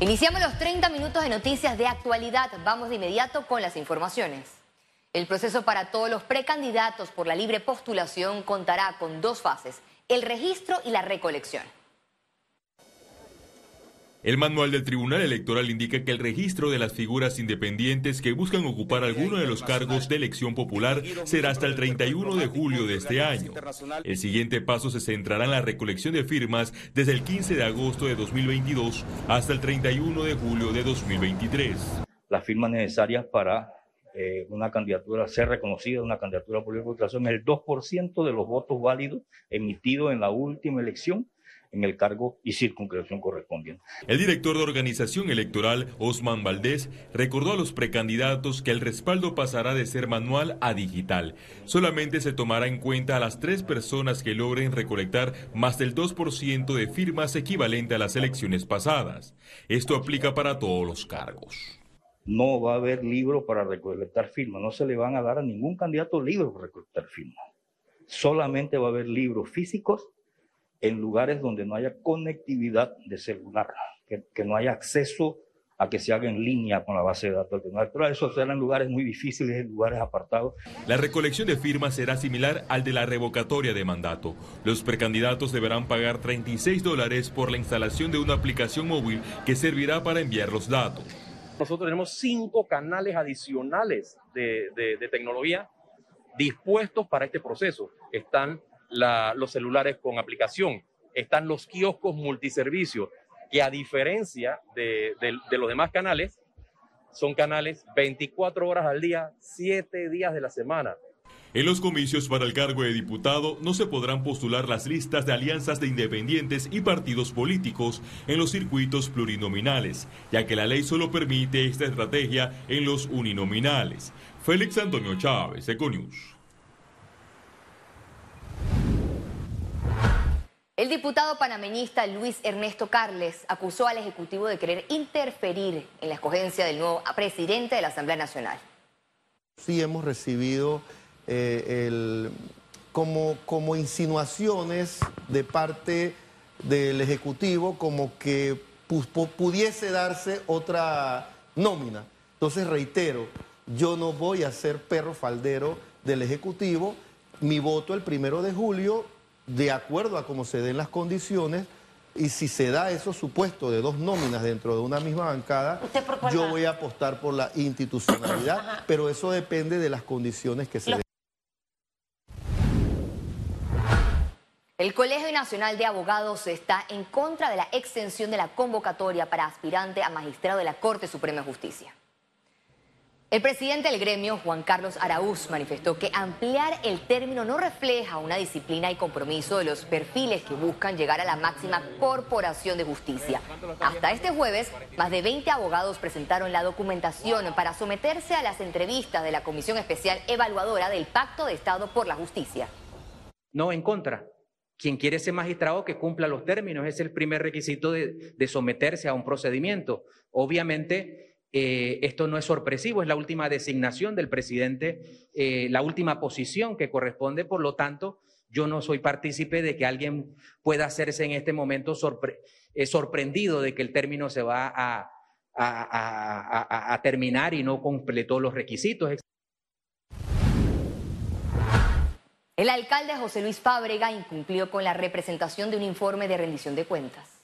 Iniciamos los 30 minutos de noticias de actualidad. Vamos de inmediato con las informaciones. El proceso para todos los precandidatos por la libre postulación contará con dos fases, el registro y la recolección. El manual del Tribunal Electoral indica que el registro de las figuras independientes que buscan ocupar alguno de los cargos de elección popular será hasta el 31 de julio de este año. El siguiente paso se centrará en la recolección de firmas desde el 15 de agosto de 2022 hasta el 31 de julio de 2023. Las firmas necesarias para eh, una candidatura ser reconocida, una candidatura por libre postulación, el 2% de los votos válidos emitidos en la última elección en el cargo y circunscripción correspondiente. El director de organización electoral, Osman Valdés, recordó a los precandidatos que el respaldo pasará de ser manual a digital. Solamente se tomará en cuenta a las tres personas que logren recolectar más del 2% de firmas equivalente a las elecciones pasadas. Esto aplica para todos los cargos. No va a haber libro para recolectar firmas, no se le van a dar a ningún candidato libro para recolectar firmas. Solamente va a haber libros físicos en lugares donde no haya conectividad de celular, que, no haya acceso a que se haga en línea con la base de datos del Eso será en lugares muy difíciles, en lugares apartados. La recolección de firmas será similar al de la revocatoria de mandato. Los precandidatos deberán pagar 36 dólares por la instalación de una aplicación móvil que servirá para enviar los datos. Nosotros tenemos cinco canales adicionales de, de tecnología dispuestos para este proceso. Están los celulares con aplicación. Están los kioscos multiservicios, que a diferencia de, los demás canales, son canales 24 horas al día, 7 días de la semana. En los comicios para el cargo de diputado no se podrán postular las listas de alianzas de independientes y partidos políticos en los circuitos plurinominales, ya que la ley solo permite esta estrategia en los uninominales. Félix Antonio Chávez, Econius. El diputado panameñista Luis Ernesto Carles acusó al Ejecutivo de querer interferir en la escogencia del nuevo presidente de la Asamblea Nacional. Sí hemos recibido eh, como, como insinuaciones de parte del Ejecutivo como que pudiese darse otra nómina. Entonces reitero, yo no voy a ser perro faldero del Ejecutivo. Mi voto el primero de julio de acuerdo a cómo se den las condiciones, y si se da esos supuestos de dos nóminas dentro de una misma bancada, yo voy a apostar por la institucionalidad, pero eso depende de las condiciones que se den. El Colegio Nacional de Abogados está en contra de la extensión de la convocatoria para aspirante a magistrado de la Corte Suprema de Justicia. El presidente del gremio, Juan Carlos Araúz, manifestó que ampliar el término no refleja una disciplina y compromiso de los perfiles que buscan llegar a la máxima corporación de justicia. Hasta este jueves, más de 20 abogados presentaron la documentación para someterse a las entrevistas de la Comisión Especial Evaluadora del Pacto de Estado por la Justicia. No en contra. Quien quiere ser magistrado que cumpla los términos es el primer requisito de, de someterse a un procedimiento. Obviamente eh, esto no es sorpresivo, es la última designación del presidente, eh, la última posición que corresponde, por lo tanto, yo no soy partícipe de que alguien pueda hacerse en este momento eh, sorprendido de que el término se va a, a terminar y no completó los requisitos. El alcalde José Luis Fábrega incumplió con la representación de un informe de rendición de cuentas.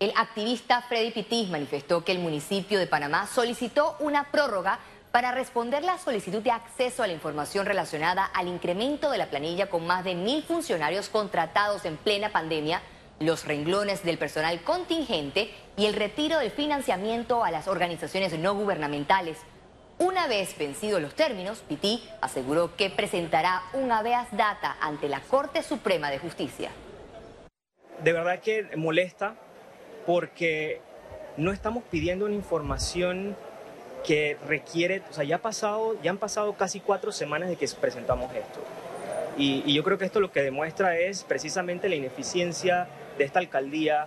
El activista Freddy Pitti manifestó que el municipio de Panamá solicitó una prórroga para responder la solicitud de acceso a la información relacionada al incremento de la planilla con más de mil funcionarios contratados en plena pandemia, los renglones del personal contingente y el retiro del financiamiento a las organizaciones no gubernamentales. Una vez vencidos los términos, Pitti aseguró que presentará un habeas data ante la Corte Suprema de Justicia. De verdad que molesta porque no estamos pidiendo una información que requiere, o sea, ya, ha pasado, ya han pasado casi cuatro semanas de que presentamos esto. Y, yo creo que esto lo que demuestra es precisamente la ineficiencia de esta alcaldía,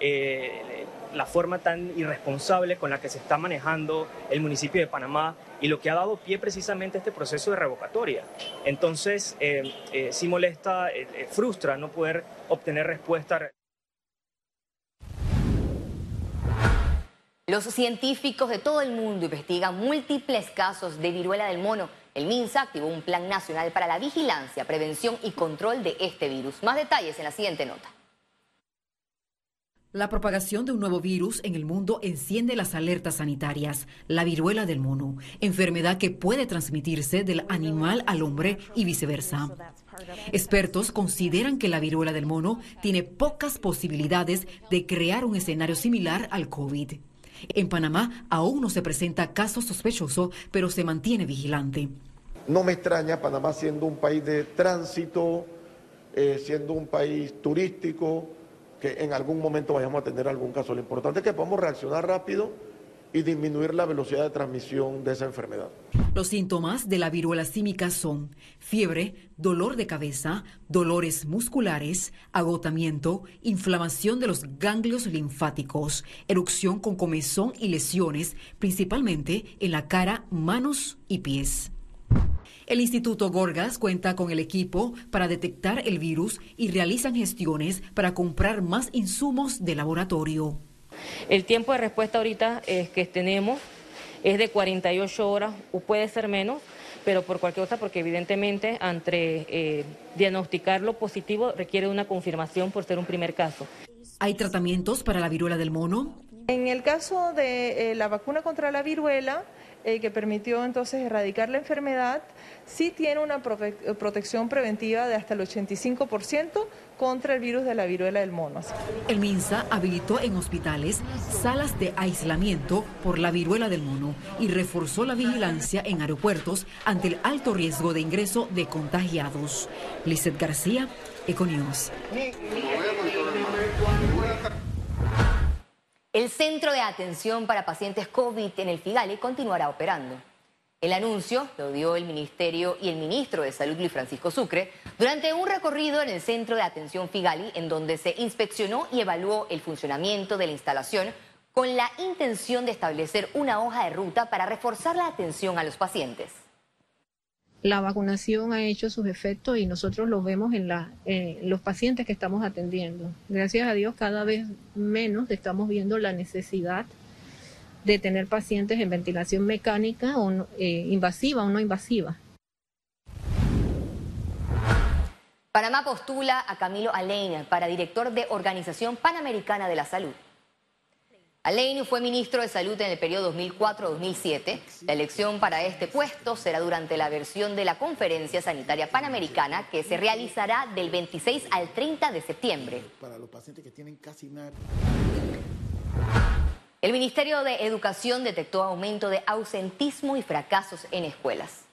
eh, la forma tan irresponsable con la que se está manejando el municipio de Panamá y lo que ha dado pie precisamente a este proceso de revocatoria. Entonces, eh, eh, sí molesta, frustra no poder obtener respuesta. Los científicos de todo el mundo investigan múltiples casos de viruela del mono. El MINSA activó un plan nacional para la vigilancia, prevención y control de este virus. Más detalles en la siguiente nota. La propagación de un nuevo virus en el mundo enciende las alertas sanitarias. La viruela del mono, enfermedad que puede transmitirse del animal al hombre y viceversa. Expertos consideran que la viruela del mono tiene pocas posibilidades de crear un escenario similar al COVID. En Panamá aún no se presenta caso sospechoso, pero se mantiene vigilante. No me extraña Panamá siendo un país de tránsito, eh, siendo un país turístico, que en algún momento vayamos a tener algún caso. Lo importante es que podamos reaccionar rápido y disminuir la velocidad de transmisión de esa enfermedad. Los síntomas de la viruela símica son fiebre, dolor de cabeza, dolores musculares, agotamiento, inflamación de los ganglios linfáticos, erupción con comezón y lesiones, principalmente en la cara, manos y pies. El Instituto Gorgas cuenta con el equipo para detectar el virus y realizan gestiones para comprar más insumos de laboratorio. El tiempo de respuesta ahorita es que tenemos es de 48 horas o puede ser menos, pero por cualquier cosa, porque evidentemente entre eh, diagnosticarlo positivo requiere una confirmación por ser un primer caso. ¿Hay tratamientos para la viruela del mono? En el caso de eh, la vacuna contra la viruela, eh, que permitió entonces erradicar la enfermedad, sí tiene una protección preventiva de hasta el 85% contra el virus de la viruela del mono. El MINSA habilitó en hospitales salas de aislamiento por la viruela del mono y reforzó la vigilancia en aeropuertos ante el alto riesgo de ingreso de contagiados. Lizeth García, Econius. El Centro de Atención para Pacientes COVID en el Figali continuará operando. El anuncio lo dio el Ministerio y el Ministro de Salud Luis Francisco Sucre durante un recorrido en el Centro de Atención Figali en donde se inspeccionó y evaluó el funcionamiento de la instalación con la intención de establecer una hoja de ruta para reforzar la atención a los pacientes. La vacunación ha hecho sus efectos y nosotros lo vemos en los pacientes que estamos atendiendo. Gracias a Dios cada vez menos estamos viendo la necesidad de tener pacientes en ventilación mecánica o eh, invasiva o no invasiva. Panamá postula a Camilo Aleina para director de Organización Panamericana de la Salud. Aleina fue ministro de Salud en el periodo 2004-2007. La elección para este puesto será durante la versión de la Conferencia Sanitaria Panamericana que se realizará del 26 al 30 de septiembre. Para los pacientes que tienen casi nada. El Ministerio de Educación detectó aumento de ausentismo y fracasos en escuelas.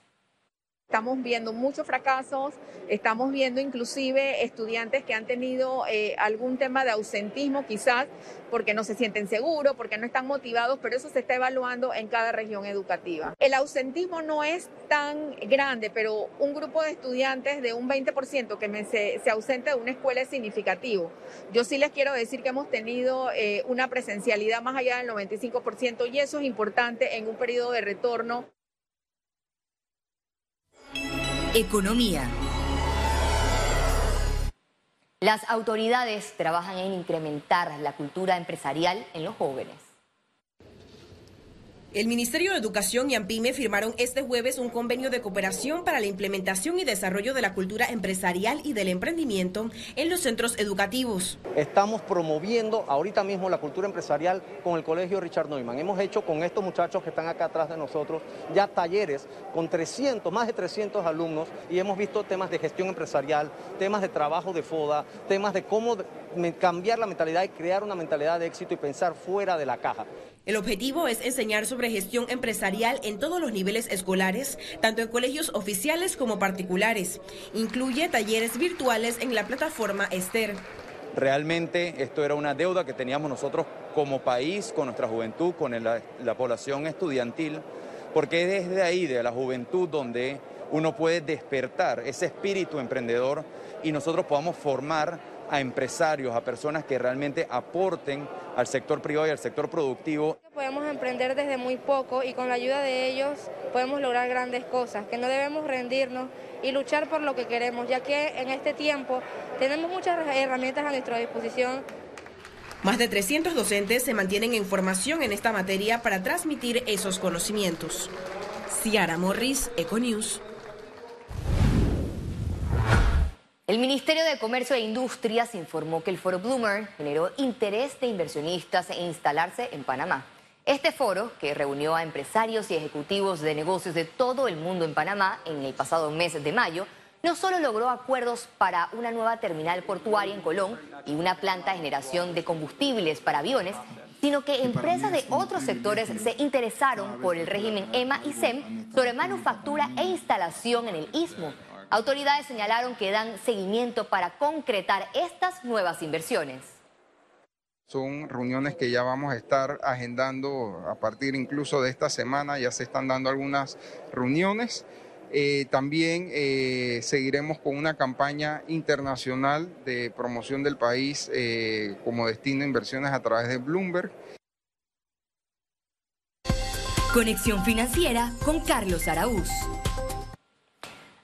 Estamos viendo muchos fracasos, estamos viendo inclusive estudiantes que han tenido eh, algún tema de ausentismo quizás porque no se sienten seguros, porque no están motivados, pero eso se está evaluando en cada región educativa. El ausentismo no es tan grande, pero un grupo de estudiantes de un 20% que se, se, ausente de una escuela es significativo. Yo sí les quiero decir que hemos tenido eh, una presencialidad más allá del 95% y eso es importante en un periodo de retorno. Economía. Las autoridades trabajan en incrementar la cultura empresarial en los jóvenes. El Ministerio de Educación y AMPIME firmaron este jueves un convenio de cooperación para la implementación y desarrollo de la cultura empresarial y del emprendimiento en los centros educativos. Estamos promoviendo ahorita mismo la cultura empresarial con el Colegio Richard Neumann. Hemos hecho con estos muchachos que están acá atrás de nosotros ya talleres con 300, más de 300 alumnos y hemos visto temas de gestión empresarial, temas de trabajo de FODA, temas de cómo cambiar la mentalidad y crear una mentalidad de éxito y pensar fuera de la caja. El objetivo es enseñar sobre gestión empresarial en todos los niveles escolares, tanto en colegios oficiales como particulares. Incluye talleres virtuales en la plataforma Esther. Realmente esto era una deuda que teníamos nosotros como país, con nuestra juventud, con la, la población estudiantil, porque es desde ahí, de la juventud, donde uno puede despertar ese espíritu emprendedor y nosotros podamos formar a empresarios, a personas que realmente aporten al sector privado y al sector productivo. Podemos emprender desde muy poco y con la ayuda de ellos podemos lograr grandes cosas, que no debemos rendirnos y luchar por lo que queremos, ya que en este tiempo tenemos muchas herramientas a nuestra disposición Más de 300 docentes se mantienen en formación en esta materia para transmitir esos conocimientos. Ciara Morris, Econews. El Ministerio de Comercio e Industrias informó que el foro Bloomer generó interés de inversionistas en instalarse en Panamá. Este foro, que reunió a empresarios y ejecutivos de negocios de todo el mundo en Panamá en el pasado mes de mayo, no solo logró acuerdos para una nueva terminal portuaria en Colón y una planta de generación de combustibles para aviones, sino que empresas de otros sectores se interesaron por el régimen EMA y SEM sobre manufactura e instalación en el istmo. Autoridades señalaron que dan seguimiento para concretar estas nuevas inversiones. Son reuniones que ya vamos a estar agendando a partir incluso de esta semana, ya se están dando algunas reuniones. Eh, también eh, seguiremos con una campaña internacional de promoción del país eh, como destino de inversiones a través de Bloomberg. Conexión financiera con Carlos Araúz.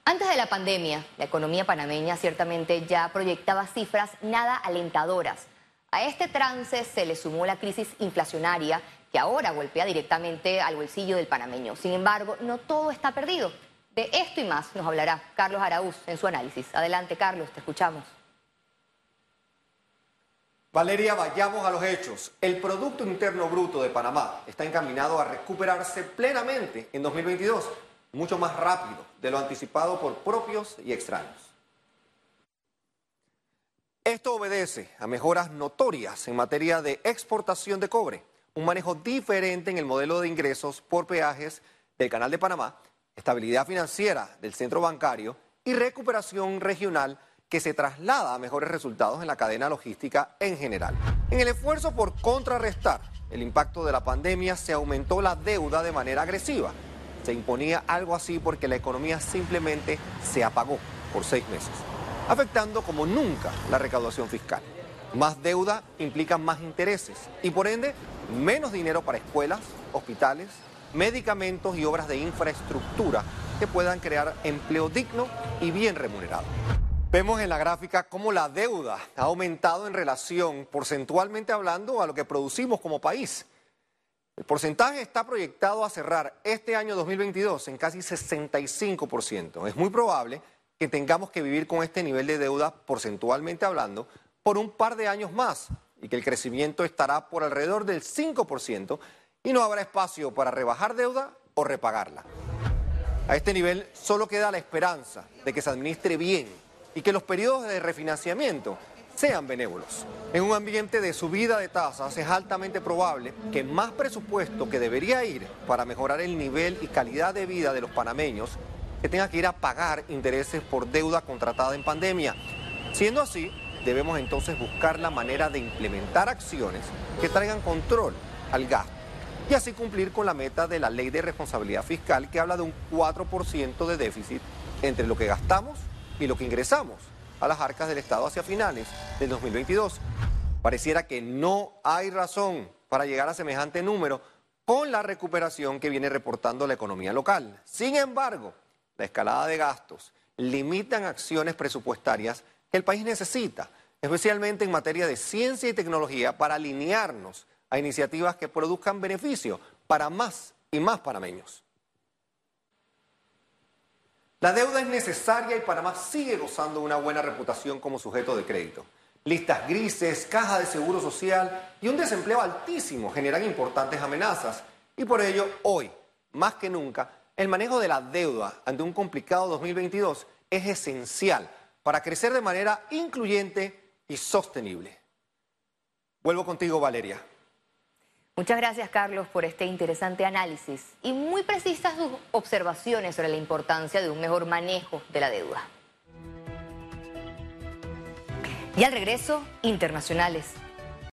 Antes de la pandemia, la economía panameña ciertamente ya proyectaba cifras nada alentadoras. A este trance se le sumó la crisis inflacionaria que ahora golpea directamente al bolsillo del panameño. Sin embargo, no todo está perdido. De esto y más nos hablará Carlos Araúz en su análisis. Adelante, Carlos, te escuchamos. Valeria, vayamos a los hechos. El Producto Interno Bruto de Panamá está encaminado a recuperarse plenamente en 2022 mucho más rápido de lo anticipado por propios y extraños. Esto obedece a mejoras notorias en materia de exportación de cobre, un manejo diferente en el modelo de ingresos por peajes del Canal de Panamá, estabilidad financiera del centro bancario y recuperación regional que se traslada a mejores resultados en la cadena logística en general. En el esfuerzo por contrarrestar el impacto de la pandemia se aumentó la deuda de manera agresiva se imponía algo así porque la economía simplemente se apagó por seis meses, afectando como nunca la recaudación fiscal. Más deuda implica más intereses y por ende menos dinero para escuelas, hospitales, medicamentos y obras de infraestructura que puedan crear empleo digno y bien remunerado. Vemos en la gráfica cómo la deuda ha aumentado en relación, porcentualmente hablando, a lo que producimos como país. El porcentaje está proyectado a cerrar este año 2022 en casi 65%. Es muy probable que tengamos que vivir con este nivel de deuda, porcentualmente hablando, por un par de años más y que el crecimiento estará por alrededor del 5% y no habrá espacio para rebajar deuda o repagarla. A este nivel solo queda la esperanza de que se administre bien y que los periodos de refinanciamiento sean benévolos. En un ambiente de subida de tasas es altamente probable que más presupuesto que debería ir para mejorar el nivel y calidad de vida de los panameños se tenga que ir a pagar intereses por deuda contratada en pandemia. Siendo así, debemos entonces buscar la manera de implementar acciones que traigan control al gasto y así cumplir con la meta de la ley de responsabilidad fiscal que habla de un 4% de déficit entre lo que gastamos y lo que ingresamos a las arcas del Estado hacia finales del 2022. Pareciera que no hay razón para llegar a semejante número con la recuperación que viene reportando la economía local. Sin embargo, la escalada de gastos limitan acciones presupuestarias que el país necesita, especialmente en materia de ciencia y tecnología, para alinearnos a iniciativas que produzcan beneficio para más y más panameños. La deuda es necesaria y Panamá sigue gozando una buena reputación como sujeto de crédito. Listas grises, caja de seguro social y un desempleo altísimo generan importantes amenazas. Y por ello, hoy, más que nunca, el manejo de la deuda ante un complicado 2022 es esencial para crecer de manera incluyente y sostenible. Vuelvo contigo, Valeria. Muchas gracias, Carlos, por este interesante análisis y muy precisas sus observaciones sobre la importancia de un mejor manejo de la deuda. Y al regreso, internacionales.